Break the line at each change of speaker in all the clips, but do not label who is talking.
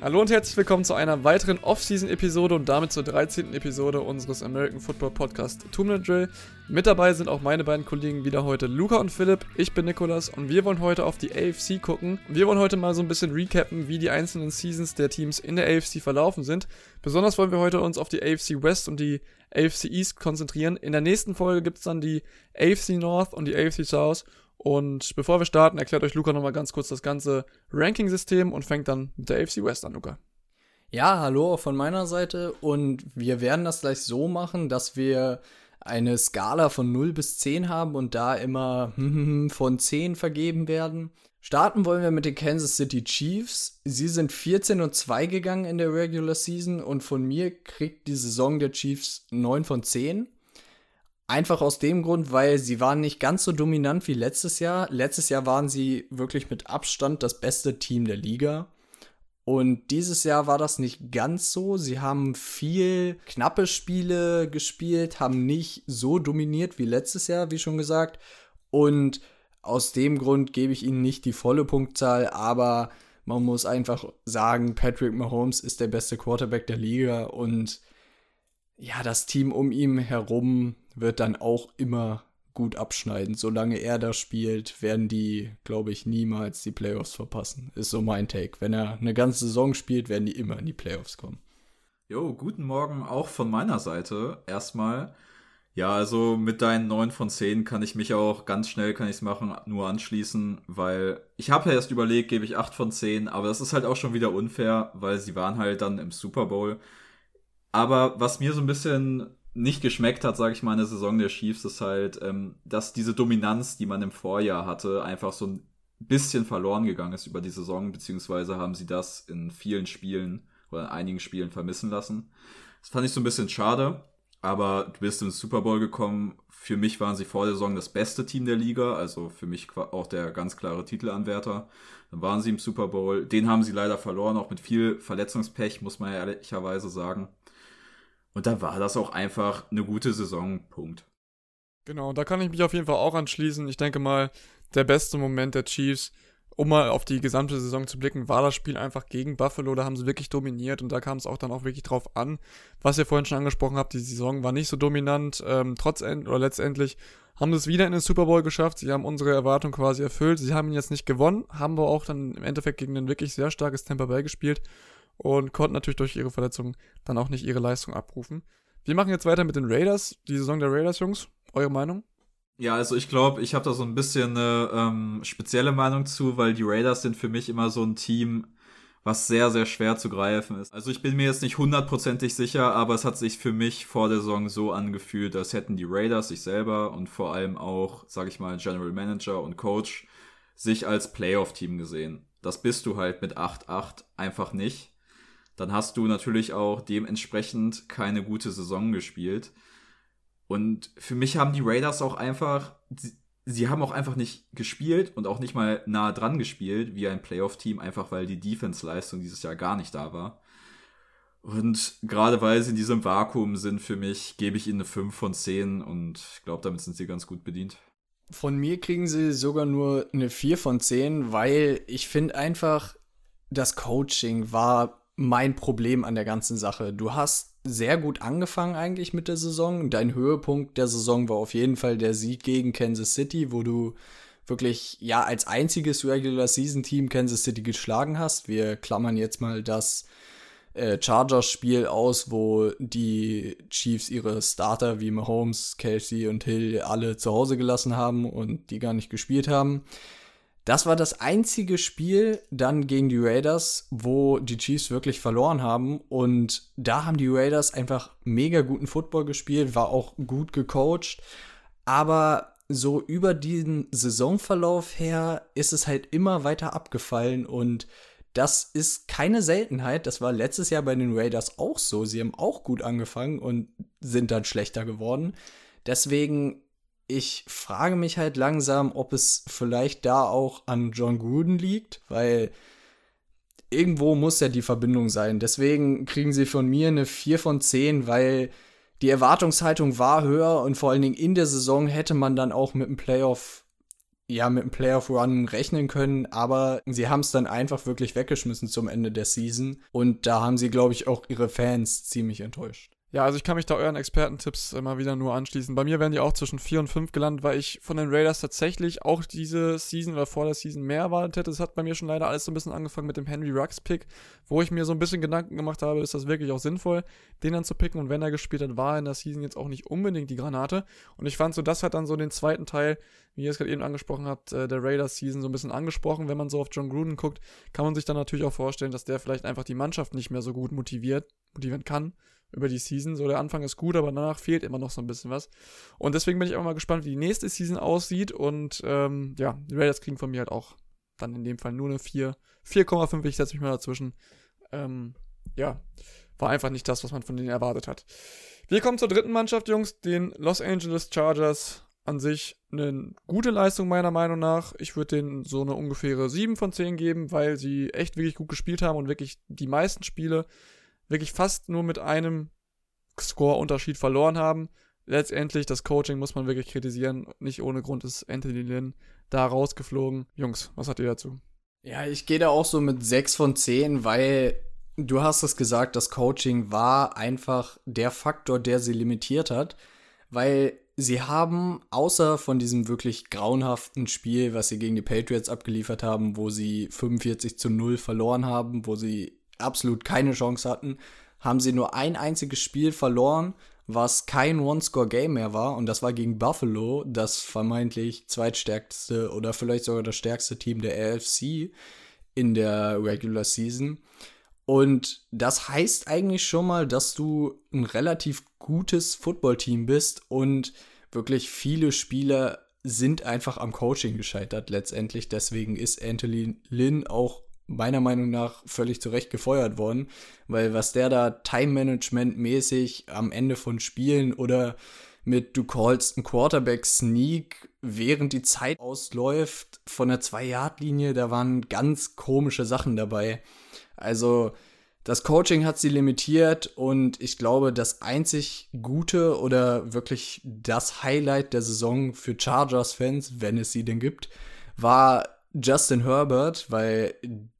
Hallo und herzlich willkommen zu einer weiteren Off-Season-Episode und damit zur 13. Episode unseres American Football Podcast Two Drill. Mit dabei sind auch meine beiden Kollegen wieder heute, Luca und Philipp. Ich bin Nikolas und wir wollen heute auf die AFC gucken. Wir wollen heute mal so ein bisschen recappen, wie die einzelnen Seasons der Teams in der AFC verlaufen sind. Besonders wollen wir heute uns auf die AFC West und die AFC East konzentrieren. In der nächsten Folge gibt es dann die AFC North und die AFC South und bevor wir starten, erklärt euch Luca nochmal ganz kurz das ganze Ranking-System und fängt dann mit der AFC West an, Luca.
Ja, hallo von meiner Seite und wir werden das gleich so machen, dass wir eine Skala von 0 bis 10 haben und da immer von 10 vergeben werden. Starten wollen wir mit den Kansas City Chiefs. Sie sind 14 und 2 gegangen in der Regular Season und von mir kriegt die Saison der Chiefs 9 von 10. Einfach aus dem Grund, weil sie waren nicht ganz so dominant wie letztes Jahr. Letztes Jahr waren sie wirklich mit Abstand das beste Team der Liga. Und dieses Jahr war das nicht ganz so. Sie haben viel knappe Spiele gespielt, haben nicht so dominiert wie letztes Jahr, wie schon gesagt. Und aus dem Grund gebe ich ihnen nicht die volle Punktzahl, aber man muss einfach sagen, Patrick Mahomes ist der beste Quarterback der Liga und ja, das Team um ihn herum wird dann auch immer gut abschneiden. Solange er da spielt, werden die, glaube ich, niemals die Playoffs verpassen. Ist so mein Take. Wenn er eine ganze Saison spielt, werden die immer in die Playoffs kommen.
Jo, guten Morgen auch von meiner Seite. Erstmal, ja, also mit deinen 9 von 10 kann ich mich auch ganz schnell, kann ich es machen, nur anschließen, weil ich habe ja erst überlegt, gebe ich 8 von 10, aber das ist halt auch schon wieder unfair, weil sie waren halt dann im Super Bowl. Aber was mir so ein bisschen nicht geschmeckt hat, sage ich mal, in der Saison der Chiefs, ist halt, ähm, dass diese Dominanz, die man im Vorjahr hatte, einfach so ein bisschen verloren gegangen ist über die Saison, beziehungsweise haben sie das in vielen Spielen oder in einigen Spielen vermissen lassen. Das fand ich so ein bisschen schade, aber du bist ins Super Bowl gekommen. Für mich waren sie vor der Saison das beste Team der Liga, also für mich auch der ganz klare Titelanwärter. Dann waren sie im Super Bowl. Den haben sie leider verloren, auch mit viel Verletzungspech, muss man ja ehrlicherweise sagen. Und da war das auch einfach eine gute Saison. Punkt.
Genau, da kann ich mich auf jeden Fall auch anschließen. Ich denke mal, der beste Moment der Chiefs, um mal auf die gesamte Saison zu blicken, war das Spiel einfach gegen Buffalo. Da haben sie wirklich dominiert und da kam es auch dann auch wirklich drauf an. Was ihr vorhin schon angesprochen habt, die Saison war nicht so dominant. Ähm, trotz oder letztendlich haben sie es wieder in den Super Bowl geschafft. Sie haben unsere Erwartung quasi erfüllt. Sie haben ihn jetzt nicht gewonnen, haben aber auch dann im Endeffekt gegen ein wirklich sehr starkes Tampa Bay gespielt und konnten natürlich durch ihre Verletzung dann auch nicht ihre Leistung abrufen. Wir machen jetzt weiter mit den Raiders, die Saison der Raiders, Jungs. Eure Meinung?
Ja, also ich glaube, ich habe da so ein bisschen eine ähm, spezielle Meinung zu, weil die Raiders sind für mich immer so ein Team, was sehr, sehr schwer zu greifen ist. Also ich bin mir jetzt nicht hundertprozentig sicher, aber es hat sich für mich vor der Saison so angefühlt, als hätten die Raiders sich selber und vor allem auch, sage ich mal, General Manager und Coach sich als Playoff-Team gesehen. Das bist du halt mit 8-8 einfach nicht dann hast du natürlich auch dementsprechend keine gute Saison gespielt. Und für mich haben die Raiders auch einfach, sie, sie haben auch einfach nicht gespielt und auch nicht mal nah dran gespielt wie ein Playoff-Team, einfach weil die Defense-Leistung dieses Jahr gar nicht da war. Und gerade weil sie in diesem Vakuum sind, für mich, gebe ich ihnen eine 5 von 10 und ich glaube, damit sind sie ganz gut bedient.
Von mir kriegen sie sogar nur eine 4 von 10, weil ich finde einfach, das Coaching war mein Problem an der ganzen Sache. Du hast sehr gut angefangen eigentlich mit der Saison. Dein Höhepunkt der Saison war auf jeden Fall der Sieg gegen Kansas City, wo du wirklich ja als einziges Regular Season Team Kansas City geschlagen hast. Wir klammern jetzt mal das äh, Chargers Spiel aus, wo die Chiefs ihre Starter wie Mahomes, Kelsey und Hill alle zu Hause gelassen haben und die gar nicht gespielt haben. Das war das einzige Spiel dann gegen die Raiders, wo die Chiefs wirklich verloren haben. Und da haben die Raiders einfach mega guten Football gespielt, war auch gut gecoacht. Aber so über diesen Saisonverlauf her ist es halt immer weiter abgefallen und das ist keine Seltenheit. Das war letztes Jahr bei den Raiders auch so. Sie haben auch gut angefangen und sind dann schlechter geworden. Deswegen ich frage mich halt langsam, ob es vielleicht da auch an John Gruden liegt, weil irgendwo muss ja die Verbindung sein. Deswegen kriegen sie von mir eine 4 von 10, weil die Erwartungshaltung war höher und vor allen Dingen in der Saison hätte man dann auch mit dem Playoff ja mit einem Playoff Run rechnen können, aber sie haben es dann einfach wirklich weggeschmissen zum Ende der Season und da haben sie, glaube ich, auch ihre Fans ziemlich enttäuscht.
Ja, also ich kann mich da euren Expertentipps immer wieder nur anschließen. Bei mir wären die auch zwischen 4 und 5 gelandet, weil ich von den Raiders tatsächlich auch diese Season oder vor der Season mehr erwartet hätte. Es hat bei mir schon leider alles so ein bisschen angefangen mit dem Henry Rux Pick, wo ich mir so ein bisschen Gedanken gemacht habe, ist das wirklich auch sinnvoll, den dann zu picken. Und wenn er gespielt hat, war in der Season jetzt auch nicht unbedingt die Granate. Und ich fand so, das hat dann so den zweiten Teil, wie ihr es gerade eben angesprochen habt, äh, der Raiders Season so ein bisschen angesprochen. Wenn man so auf John Gruden guckt, kann man sich dann natürlich auch vorstellen, dass der vielleicht einfach die Mannschaft nicht mehr so gut motiviert, motivieren kann über die Season. So, der Anfang ist gut, aber danach fehlt immer noch so ein bisschen was. Und deswegen bin ich auch mal gespannt, wie die nächste Season aussieht. Und ähm, ja, die Raiders kriegen von mir halt auch dann in dem Fall nur eine 4. 4,5, ich setze mich mal dazwischen. Ähm, ja, war einfach nicht das, was man von denen erwartet hat. Wir kommen zur dritten Mannschaft, Jungs, den Los Angeles Chargers. An sich eine gute Leistung meiner Meinung nach. Ich würde denen so eine ungefähre 7 von 10 geben, weil sie echt wirklich gut gespielt haben und wirklich die meisten Spiele wirklich fast nur mit einem Score-Unterschied verloren haben. Letztendlich, das Coaching muss man wirklich kritisieren. Nicht ohne Grund ist Anthony Lynn da rausgeflogen. Jungs, was hat ihr dazu?
Ja, ich gehe da auch so mit 6 von 10, weil du hast es gesagt, das Coaching war einfach der Faktor, der sie limitiert hat, weil sie haben außer von diesem wirklich grauenhaften Spiel, was sie gegen die Patriots abgeliefert haben, wo sie 45 zu 0 verloren haben, wo sie absolut keine Chance hatten, haben sie nur ein einziges Spiel verloren, was kein One-Score-Game mehr war. Und das war gegen Buffalo, das vermeintlich zweitstärkste oder vielleicht sogar das stärkste Team der AFC in der Regular Season. Und das heißt eigentlich schon mal, dass du ein relativ gutes Footballteam bist und wirklich viele Spieler sind einfach am Coaching gescheitert letztendlich. Deswegen ist Anthony Lynn auch meiner Meinung nach völlig zu Recht gefeuert worden, weil was der da Time-Management-mäßig am Ende von Spielen oder mit du callst einen Quarterback-Sneak, während die Zeit ausläuft, von der Zwei-Yard-Linie, da waren ganz komische Sachen dabei. Also, das Coaching hat sie limitiert und ich glaube, das einzig Gute oder wirklich das Highlight der Saison für Chargers-Fans, wenn es sie denn gibt, war Justin Herbert, weil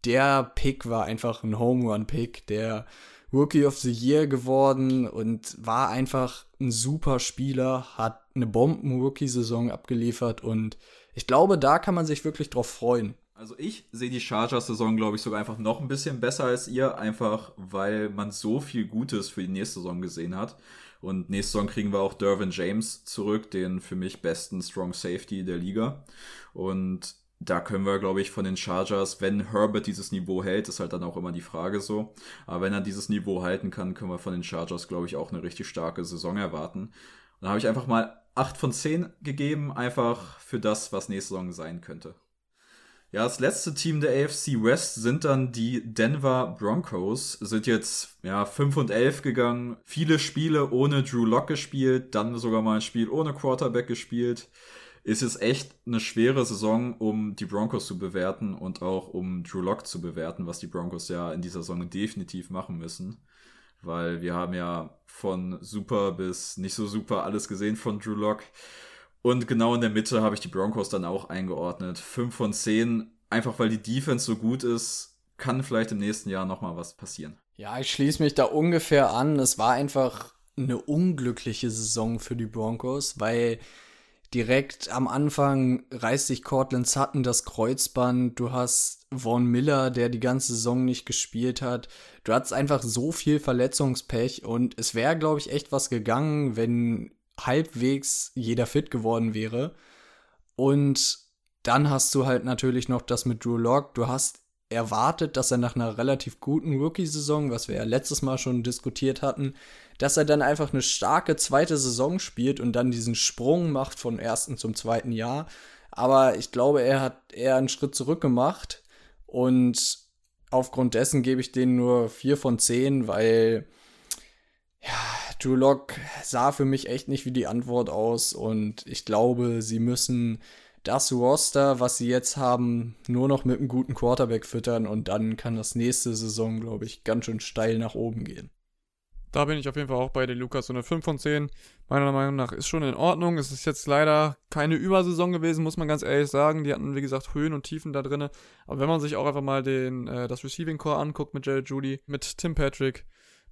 der Pick war einfach ein Home Run Pick, der Rookie of the Year geworden und war einfach ein super Spieler, hat eine Bomben-Rookie-Saison abgeliefert und ich glaube, da kann man sich wirklich drauf freuen.
Also ich sehe die Chargers-Saison, glaube ich, sogar einfach noch ein bisschen besser als ihr, einfach weil man so viel Gutes für die nächste Saison gesehen hat. Und nächste Saison kriegen wir auch Dervin James zurück, den für mich besten Strong Safety der Liga. Und da können wir, glaube ich, von den Chargers, wenn Herbert dieses Niveau hält, ist halt dann auch immer die Frage so. Aber wenn er dieses Niveau halten kann, können wir von den Chargers, glaube ich, auch eine richtig starke Saison erwarten. Und da habe ich einfach mal 8 von 10 gegeben, einfach für das, was nächste Saison sein könnte. Ja, das letzte Team der AFC West sind dann die Denver Broncos, sind jetzt ja 5 und 11 gegangen, viele Spiele ohne Drew Lock gespielt, dann sogar mal ein Spiel ohne Quarterback gespielt ist es echt eine schwere Saison, um die Broncos zu bewerten und auch um Drew Lock zu bewerten, was die Broncos ja in dieser Saison definitiv machen müssen. Weil wir haben ja von super bis nicht so super alles gesehen von Drew Lock. Und genau in der Mitte habe ich die Broncos dann auch eingeordnet. 5 von 10, einfach weil die Defense so gut ist, kann vielleicht im nächsten Jahr nochmal was passieren.
Ja, ich schließe mich da ungefähr an. Es war einfach eine unglückliche Saison für die Broncos, weil direkt am Anfang reißt sich Cortland Sutton das Kreuzband. Du hast Vaughn Miller, der die ganze Saison nicht gespielt hat. Du hattest einfach so viel Verletzungspech und es wäre, glaube ich, echt was gegangen, wenn halbwegs jeder fit geworden wäre. Und dann hast du halt natürlich noch das mit Drew Lock. Du hast erwartet, dass er nach einer relativ guten Rookie-Saison, was wir ja letztes Mal schon diskutiert hatten, dass er dann einfach eine starke zweite Saison spielt und dann diesen Sprung macht vom ersten zum zweiten Jahr. Aber ich glaube, er hat eher einen Schritt zurück gemacht und aufgrund dessen gebe ich denen nur vier von zehn, weil ja, Drew Lock sah für mich echt nicht wie die Antwort aus und ich glaube, sie müssen das Roster, was sie jetzt haben, nur noch mit einem guten Quarterback füttern und dann kann das nächste Saison, glaube ich, ganz schön steil nach oben gehen.
Da bin ich auf jeden Fall auch bei den Lukas. So eine 5 von 10, meiner Meinung nach, ist schon in Ordnung. Es ist jetzt leider keine Übersaison gewesen, muss man ganz ehrlich sagen. Die hatten, wie gesagt, Höhen und Tiefen da drin. Aber wenn man sich auch einfach mal den, äh, das Receiving Core anguckt mit Jared Judy, mit Tim Patrick,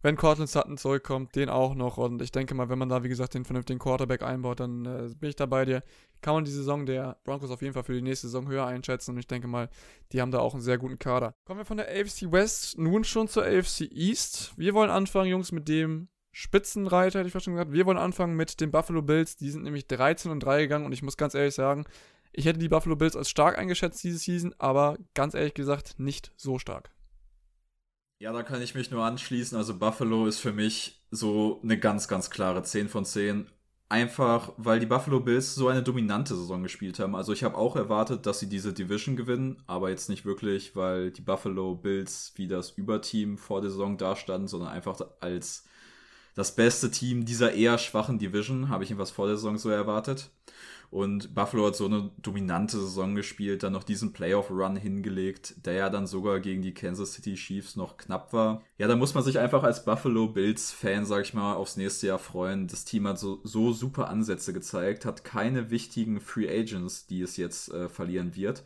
wenn Cortland Sutton zurückkommt, den auch noch. Und ich denke mal, wenn man da, wie gesagt, den vernünftigen Quarterback einbaut, dann äh, bin ich da bei dir. Kann man die Saison der Broncos auf jeden Fall für die nächste Saison höher einschätzen. Und ich denke mal, die haben da auch einen sehr guten Kader. Kommen wir von der AFC West nun schon zur AFC East. Wir wollen anfangen, Jungs, mit dem Spitzenreiter, hätte ich fast schon gesagt. Wir wollen anfangen mit den Buffalo Bills. Die sind nämlich 13 und 3 gegangen. Und ich muss ganz ehrlich sagen, ich hätte die Buffalo Bills als stark eingeschätzt diese Season, aber ganz ehrlich gesagt nicht so stark.
Ja, da kann ich mich nur anschließen. Also Buffalo ist für mich so eine ganz, ganz klare 10 von 10. Einfach, weil die Buffalo Bills so eine dominante Saison gespielt haben. Also ich habe auch erwartet, dass sie diese Division gewinnen, aber jetzt nicht wirklich, weil die Buffalo Bills wie das Überteam vor der Saison dastanden, sondern einfach als das beste Team dieser eher schwachen Division, habe ich jedenfalls vor der Saison so erwartet. Und Buffalo hat so eine dominante Saison gespielt, dann noch diesen Playoff-Run hingelegt, der ja dann sogar gegen die Kansas City Chiefs noch knapp war. Ja, da muss man sich einfach als Buffalo Bills-Fan, sag ich mal, aufs nächste Jahr freuen. Das Team hat so, so super Ansätze gezeigt, hat keine wichtigen Free Agents, die es jetzt äh, verlieren wird.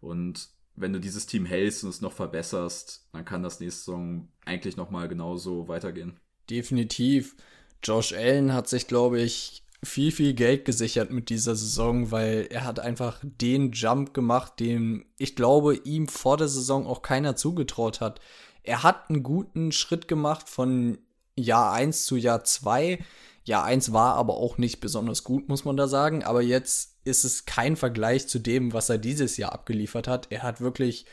Und wenn du dieses Team hältst und es noch verbesserst, dann kann das nächste Saison eigentlich nochmal genauso weitergehen.
Definitiv. Josh Allen hat sich, glaube ich, viel, viel Geld gesichert mit dieser Saison, weil er hat einfach den Jump gemacht, den ich glaube, ihm vor der Saison auch keiner zugetraut hat. Er hat einen guten Schritt gemacht von Jahr 1 zu Jahr 2. Jahr 1 war aber auch nicht besonders gut, muss man da sagen. Aber jetzt ist es kein Vergleich zu dem, was er dieses Jahr abgeliefert hat. Er hat wirklich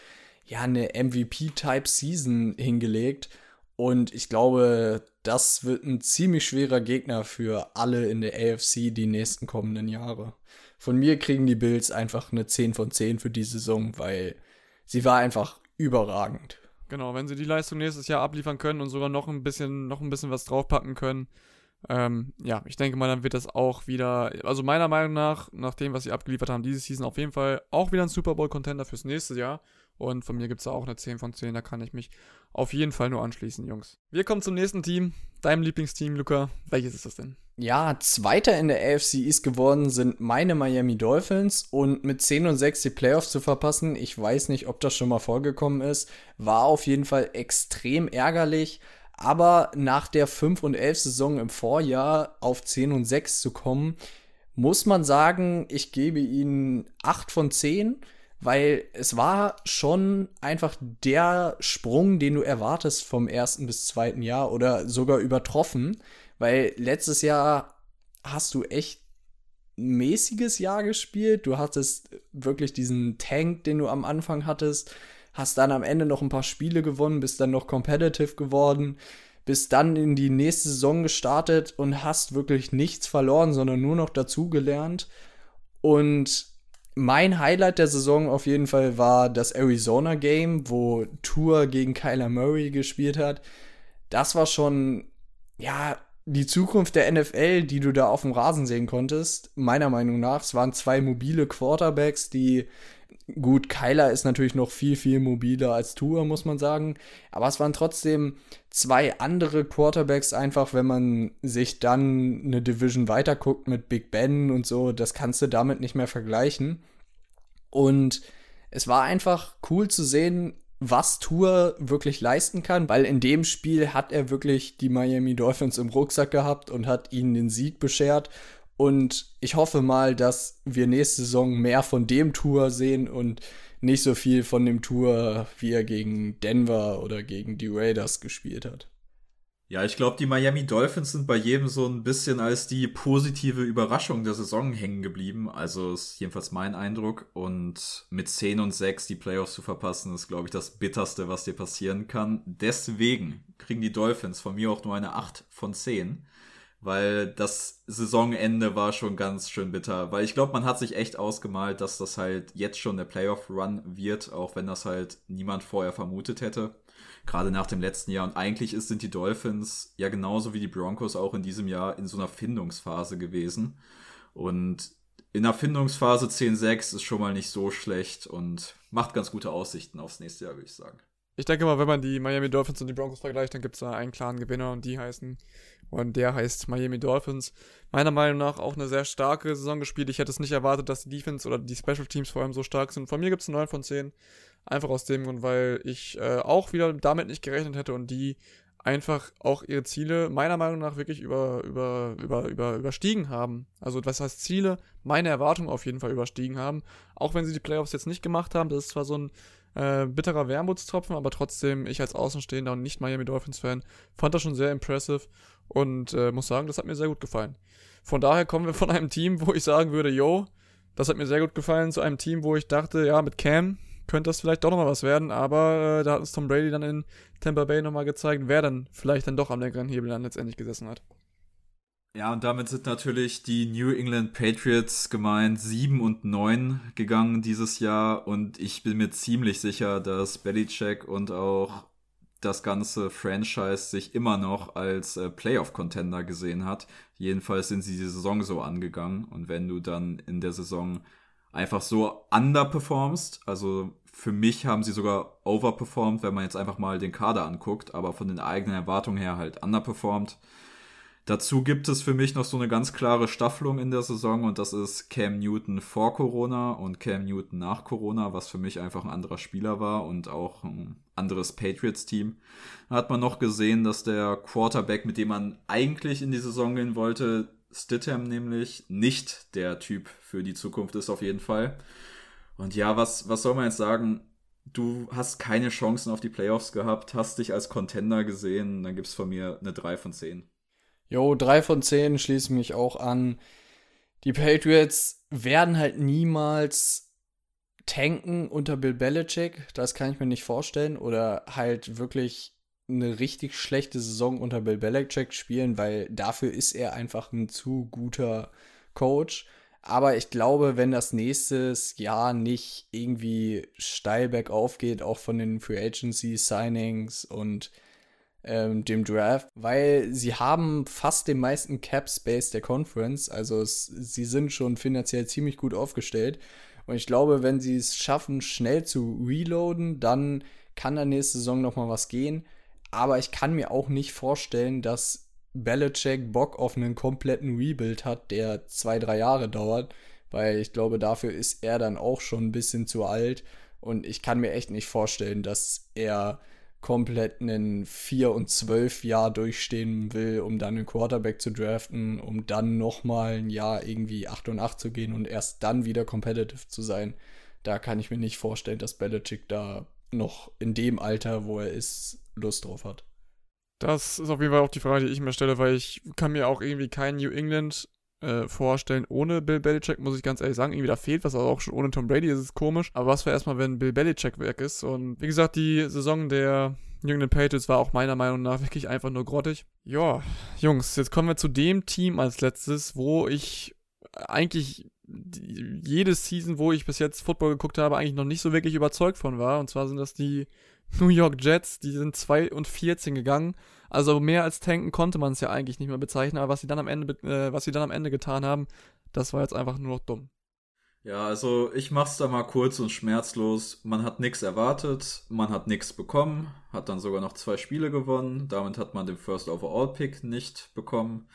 ja eine MVP-Type-Season hingelegt. Und ich glaube, das wird ein ziemlich schwerer Gegner für alle in der AFC die nächsten kommenden Jahre. Von mir kriegen die Bills einfach eine 10 von 10 für die Saison, weil sie war einfach überragend.
Genau, wenn sie die Leistung nächstes Jahr abliefern können und sogar noch ein bisschen, noch ein bisschen was draufpacken können, ähm, ja, ich denke mal, dann wird das auch wieder, also meiner Meinung nach, nach dem, was sie abgeliefert haben, diese Season auf jeden Fall auch wieder ein Super Bowl-Contender fürs nächste Jahr. Und von mir gibt es auch eine 10 von 10. Da kann ich mich auf jeden Fall nur anschließen, Jungs. Wir kommen zum nächsten Team. Deinem Lieblingsteam, Luca. Welches ist das denn?
Ja, Zweiter in der AFC East geworden sind meine Miami Dolphins und mit 10 und 6 die Playoffs zu verpassen, ich weiß nicht, ob das schon mal vorgekommen ist, war auf jeden Fall extrem ärgerlich. Aber nach der 5 und 11 Saison im Vorjahr auf 10 und 6 zu kommen, muss man sagen, ich gebe ihnen 8 von 10 weil es war schon einfach der Sprung, den du erwartest vom ersten bis zweiten Jahr oder sogar übertroffen, weil letztes Jahr hast du echt ein mäßiges Jahr gespielt. Du hattest wirklich diesen Tank, den du am Anfang hattest, hast dann am Ende noch ein paar Spiele gewonnen, bist dann noch competitive geworden, bist dann in die nächste Saison gestartet und hast wirklich nichts verloren, sondern nur noch dazugelernt. Und mein Highlight der Saison auf jeden Fall war das Arizona Game, wo Tour gegen Kyler Murray gespielt hat. Das war schon, ja, die Zukunft der NFL, die du da auf dem Rasen sehen konntest. Meiner Meinung nach. Es waren zwei mobile Quarterbacks, die Gut, Kyler ist natürlich noch viel, viel mobiler als Tour, muss man sagen. Aber es waren trotzdem zwei andere Quarterbacks einfach, wenn man sich dann eine Division weiterguckt mit Big Ben und so, das kannst du damit nicht mehr vergleichen. Und es war einfach cool zu sehen, was Tour wirklich leisten kann, weil in dem Spiel hat er wirklich die Miami Dolphins im Rucksack gehabt und hat ihnen den Sieg beschert. Und ich hoffe mal, dass wir nächste Saison mehr von dem Tour sehen und nicht so viel von dem Tour, wie er gegen Denver oder gegen die Raiders gespielt hat.
Ja, ich glaube, die Miami Dolphins sind bei jedem so ein bisschen als die positive Überraschung der Saison hängen geblieben. Also ist jedenfalls mein Eindruck. Und mit 10 und 6 die Playoffs zu verpassen, ist, glaube ich, das Bitterste, was dir passieren kann. Deswegen kriegen die Dolphins von mir auch nur eine 8 von 10 weil das Saisonende war schon ganz schön bitter. Weil ich glaube, man hat sich echt ausgemalt, dass das halt jetzt schon der Playoff-Run wird, auch wenn das halt niemand vorher vermutet hätte. Gerade nach dem letzten Jahr. Und eigentlich ist, sind die Dolphins ja genauso wie die Broncos auch in diesem Jahr in so einer Findungsphase gewesen. Und in der Findungsphase 10-6 ist schon mal nicht so schlecht und macht ganz gute Aussichten aufs nächste Jahr, würde ich sagen.
Ich denke mal, wenn man die Miami Dolphins und die Broncos vergleicht, dann gibt es da einen klaren Gewinner und die heißen, und der heißt Miami Dolphins. Meiner Meinung nach auch eine sehr starke Saison gespielt. Ich hätte es nicht erwartet, dass die Defense oder die Special Teams vor allem so stark sind. Von mir gibt es 9 von 10. Einfach aus dem Grund, weil ich äh, auch wieder damit nicht gerechnet hätte und die einfach auch ihre Ziele meiner Meinung nach wirklich über, über, über, über, überstiegen haben. Also was heißt Ziele? Meine Erwartungen auf jeden Fall überstiegen haben. Auch wenn sie die Playoffs jetzt nicht gemacht haben, das ist zwar so ein äh, bitterer Wermutstropfen, aber trotzdem, ich als Außenstehender und nicht Miami Dolphins-Fan, fand das schon sehr impressive und äh, muss sagen, das hat mir sehr gut gefallen. Von daher kommen wir von einem Team, wo ich sagen würde, yo, das hat mir sehr gut gefallen, zu einem Team, wo ich dachte, ja, mit Cam könnte das vielleicht doch nochmal was werden, aber äh, da hat uns Tom Brady dann in Tampa Bay nochmal gezeigt, wer dann vielleicht dann doch am längeren Hebel dann letztendlich gesessen hat.
Ja, und damit sind natürlich die New England Patriots gemeint 7 und 9 gegangen dieses Jahr und ich bin mir ziemlich sicher, dass Belichick und auch das ganze Franchise sich immer noch als äh, Playoff-Contender gesehen hat. Jedenfalls sind sie die Saison so angegangen und wenn du dann in der Saison einfach so underperformst, also für mich haben sie sogar overperformed, wenn man jetzt einfach mal den Kader anguckt, aber von den eigenen Erwartungen her halt underperformed. Dazu gibt es für mich noch so eine ganz klare Staffelung in der Saison und das ist Cam Newton vor Corona und Cam Newton nach Corona, was für mich einfach ein anderer Spieler war und auch ein anderes Patriots-Team. Da hat man noch gesehen, dass der Quarterback, mit dem man eigentlich in die Saison gehen wollte, Stidham nämlich, nicht der Typ für die Zukunft ist auf jeden Fall. Und ja, was, was soll man jetzt sagen? Du hast keine Chancen auf die Playoffs gehabt, hast dich als Contender gesehen, dann gibt es von mir eine 3 von 10.
Jo, 3 von 10 schließe mich auch an. Die Patriots werden halt niemals tanken unter Bill Belichick. Das kann ich mir nicht vorstellen. Oder halt wirklich eine richtig schlechte Saison unter Bill Belichick spielen, weil dafür ist er einfach ein zu guter Coach. Aber ich glaube, wenn das nächstes Jahr nicht irgendwie steil bergauf geht, auch von den Free Agency Signings und ähm, dem Draft, weil sie haben fast den meisten Cap Space der Conference, also es, sie sind schon finanziell ziemlich gut aufgestellt. Und ich glaube, wenn sie es schaffen, schnell zu reloaden, dann kann da nächste Saison noch mal was gehen. Aber ich kann mir auch nicht vorstellen, dass Belichick Bock auf einen kompletten Rebuild hat, der zwei, drei Jahre dauert, weil ich glaube, dafür ist er dann auch schon ein bisschen zu alt und ich kann mir echt nicht vorstellen, dass er komplett einen 4 und 12 Jahr durchstehen will, um dann einen Quarterback zu draften, um dann nochmal ein Jahr irgendwie 8 und 8 zu gehen und erst dann wieder competitive zu sein. Da kann ich mir nicht vorstellen, dass Belichick da noch in dem Alter, wo er ist, Lust drauf hat.
Das ist auf jeden Fall auch die Frage, die ich mir stelle, weil ich kann mir auch irgendwie kein New England äh, vorstellen ohne Bill Belichick, muss ich ganz ehrlich sagen. Irgendwie da fehlt was, also auch schon ohne Tom Brady ist es komisch. Aber was wäre erstmal, wenn Bill Belichick weg ist? Und wie gesagt, die Saison der New England Patriots war auch meiner Meinung nach wirklich einfach nur grottig. Ja, Jungs, jetzt kommen wir zu dem Team als letztes, wo ich eigentlich jede Season, wo ich bis jetzt Football geguckt habe, eigentlich noch nicht so wirklich überzeugt von war. Und zwar sind das die New York Jets, die sind 2 und 14 gegangen. Also mehr als tanken konnte man es ja eigentlich nicht mehr bezeichnen, aber was sie dann am Ende, äh, was sie dann am Ende getan haben, das war jetzt einfach nur noch dumm.
Ja, also ich mach's da mal kurz und schmerzlos. Man hat nichts erwartet, man hat nichts bekommen, hat dann sogar noch zwei Spiele gewonnen. Damit hat man den First Overall Pick nicht bekommen.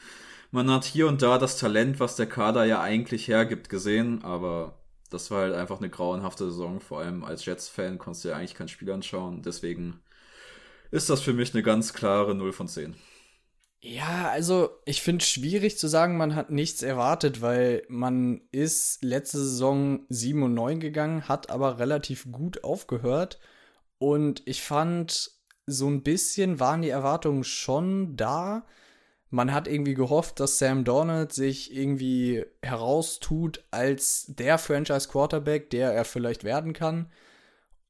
Man hat hier und da das Talent, was der Kader ja eigentlich hergibt, gesehen, aber das war halt einfach eine grauenhafte Saison. Vor allem als Jets-Fan konntest du ja eigentlich kein Spiel anschauen. Deswegen ist das für mich eine ganz klare 0 von 10.
Ja, also ich finde es schwierig zu sagen, man hat nichts erwartet, weil man ist letzte Saison 7 und 9 gegangen, hat aber relativ gut aufgehört. Und ich fand, so ein bisschen waren die Erwartungen schon da man hat irgendwie gehofft, dass Sam Donald sich irgendwie heraustut als der Franchise Quarterback, der er vielleicht werden kann.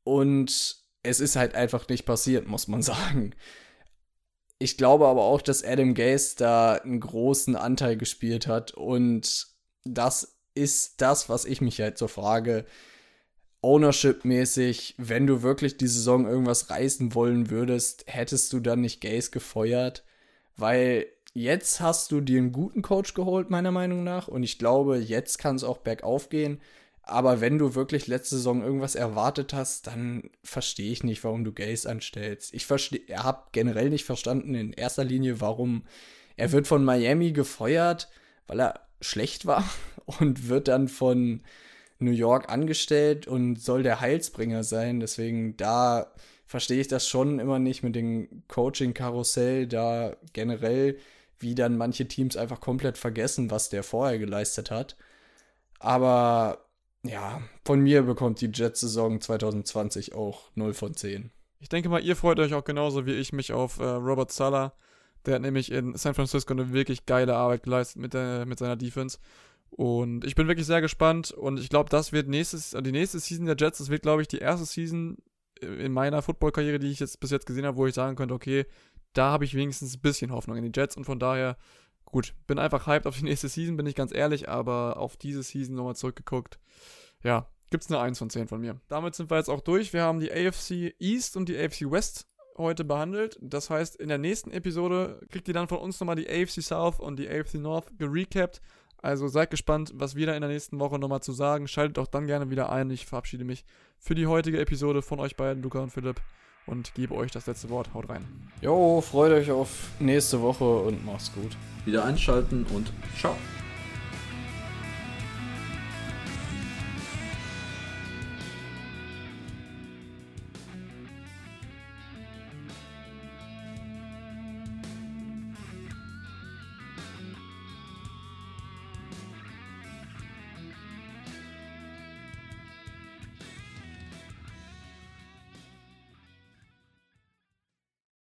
Und es ist halt einfach nicht passiert, muss man sagen. Ich glaube aber auch, dass Adam Gase da einen großen Anteil gespielt hat. Und das ist das, was ich mich halt so frage. Ownership-mäßig, wenn du wirklich die Saison irgendwas reißen wollen würdest, hättest du dann nicht Gase gefeuert? Weil jetzt hast du dir einen guten Coach geholt, meiner Meinung nach. Und ich glaube, jetzt kann es auch bergauf gehen. Aber wenn du wirklich letzte Saison irgendwas erwartet hast, dann verstehe ich nicht, warum du Gaze anstellst. Ich habe generell nicht verstanden in erster Linie, warum er wird von Miami gefeuert, weil er schlecht war und wird dann von New York angestellt und soll der Heilsbringer sein. Deswegen da verstehe ich das schon immer nicht mit dem Coaching-Karussell, da generell, wie dann manche Teams einfach komplett vergessen, was der vorher geleistet hat. Aber ja, von mir bekommt die Jets-Saison 2020 auch 0 von 10.
Ich denke mal, ihr freut euch auch genauso wie ich mich auf äh, Robert Sala. Der hat nämlich in San Francisco eine wirklich geile Arbeit geleistet mit, der, mit seiner Defense. Und ich bin wirklich sehr gespannt und ich glaube, das wird nächstes, die nächste Season der Jets, das wird, glaube ich, die erste Season in meiner Football-Karriere, die ich jetzt bis jetzt gesehen habe, wo ich sagen könnte, okay, da habe ich wenigstens ein bisschen Hoffnung in die Jets und von daher, gut, bin einfach hyped auf die nächste Season, bin ich ganz ehrlich, aber auf diese Season nochmal zurückgeguckt, ja, gibt es eine 1 von 10 von mir. Damit sind wir jetzt auch durch. Wir haben die AFC East und die AFC West heute behandelt. Das heißt, in der nächsten Episode kriegt ihr dann von uns nochmal die AFC South und die AFC North gerecapt. Also seid gespannt, was wir da in der nächsten Woche nochmal zu sagen. Schaltet auch dann gerne wieder ein. Ich verabschiede mich für die heutige Episode von euch beiden, Luca und Philipp, und gebe euch das letzte Wort. Haut rein.
Jo, freut euch auf nächste Woche und macht's gut.
Wieder einschalten und ciao.